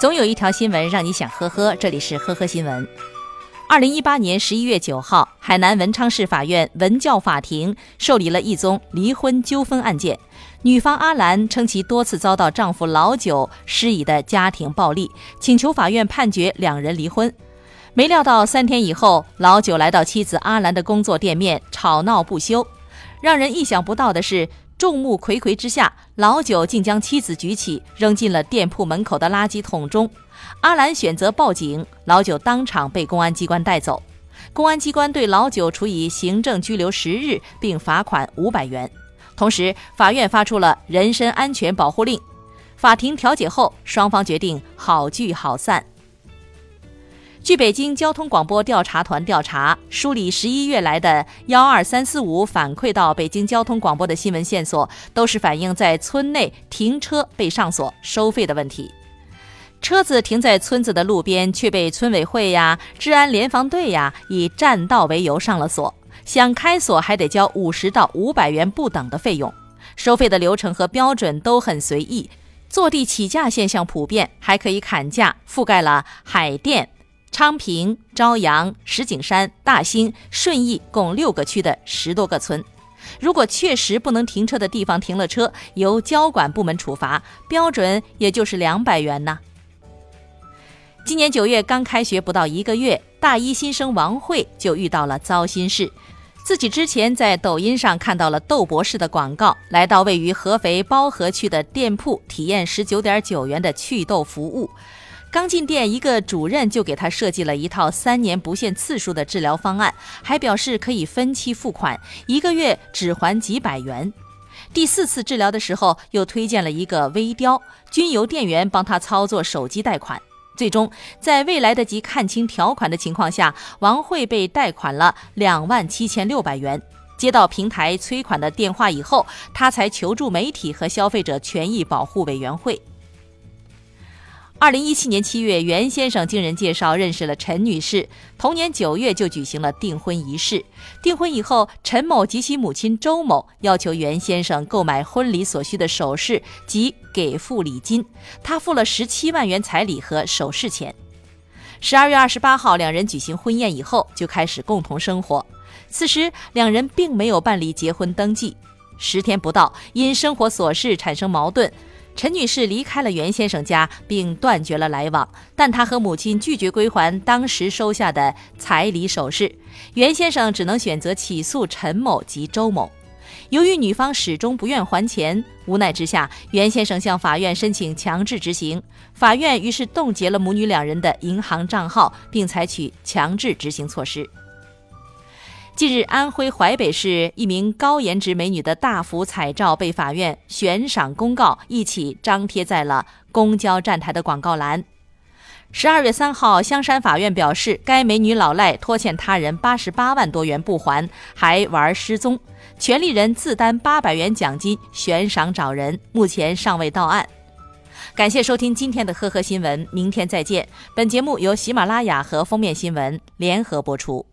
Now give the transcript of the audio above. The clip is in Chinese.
总有一条新闻让你想呵呵，这里是呵呵新闻。二零一八年十一月九号，海南文昌市法院文教法庭受理了一宗离婚纠纷案件。女方阿兰称其多次遭到丈夫老九施以的家庭暴力，请求法院判决两人离婚。没料到三天以后，老九来到妻子阿兰的工作店面，吵闹不休。让人意想不到的是。众目睽睽之下，老九竟将妻子举起，扔进了店铺门口的垃圾桶中。阿兰选择报警，老九当场被公安机关带走。公安机关对老九处以行政拘留十日，并罚款五百元。同时，法院发出了人身安全保护令。法庭调解后，双方决定好聚好散。据北京交通广播调查团调查梳理，十一月来的幺二三四五反馈到北京交通广播的新闻线索，都是反映在村内停车被上锁收费的问题。车子停在村子的路边，却被村委会呀、治安联防队呀以占道为由上了锁，想开锁还得交五十到五百元不等的费用。收费的流程和标准都很随意，坐地起价现象普遍，还可以砍价，覆盖了海淀。昌平、朝阳、石景山、大兴、顺义共六个区的十多个村，如果确实不能停车的地方停了车，由交管部门处罚，标准也就是两百元呢。今年九月刚开学不到一个月，大一新生王慧就遇到了糟心事。自己之前在抖音上看到了窦博士的广告，来到位于合肥包河区的店铺体验十九点九元的祛痘服务。刚进店，一个主任就给他设计了一套三年不限次数的治疗方案，还表示可以分期付款，一个月只还几百元。第四次治疗的时候，又推荐了一个微雕，均由店员帮他操作手机贷款。最终，在未来得及看清条款的情况下，王慧被贷款了两万七千六百元。接到平台催款的电话以后，他才求助媒体和消费者权益保护委员会。二零一七年七月，袁先生经人介绍认识了陈女士，同年九月就举行了订婚仪式。订婚以后，陈某及其母亲周某要求袁先生购买婚礼所需的首饰及给付礼金，他付了十七万元彩礼和首饰钱。十二月二十八号，两人举行婚宴以后就开始共同生活。此时，两人并没有办理结婚登记。十天不到，因生活琐事产生矛盾。陈女士离开了袁先生家，并断绝了来往，但她和母亲拒绝归还当时收下的彩礼首饰。袁先生只能选择起诉陈某及周某。由于女方始终不愿还钱，无奈之下，袁先生向法院申请强制执行。法院于是冻结了母女两人的银行账号，并采取强制执行措施。近日，安徽淮北市一名高颜值美女的大幅彩照被法院悬赏公告一起张贴在了公交站台的广告栏。十二月三号，香山法院表示，该美女老赖拖欠他人八十八万多元不还，还玩失踪，权利人自担八百元奖金悬赏找人，目前尚未到案。感谢收听今天的呵呵新闻，明天再见。本节目由喜马拉雅和封面新闻联合播出。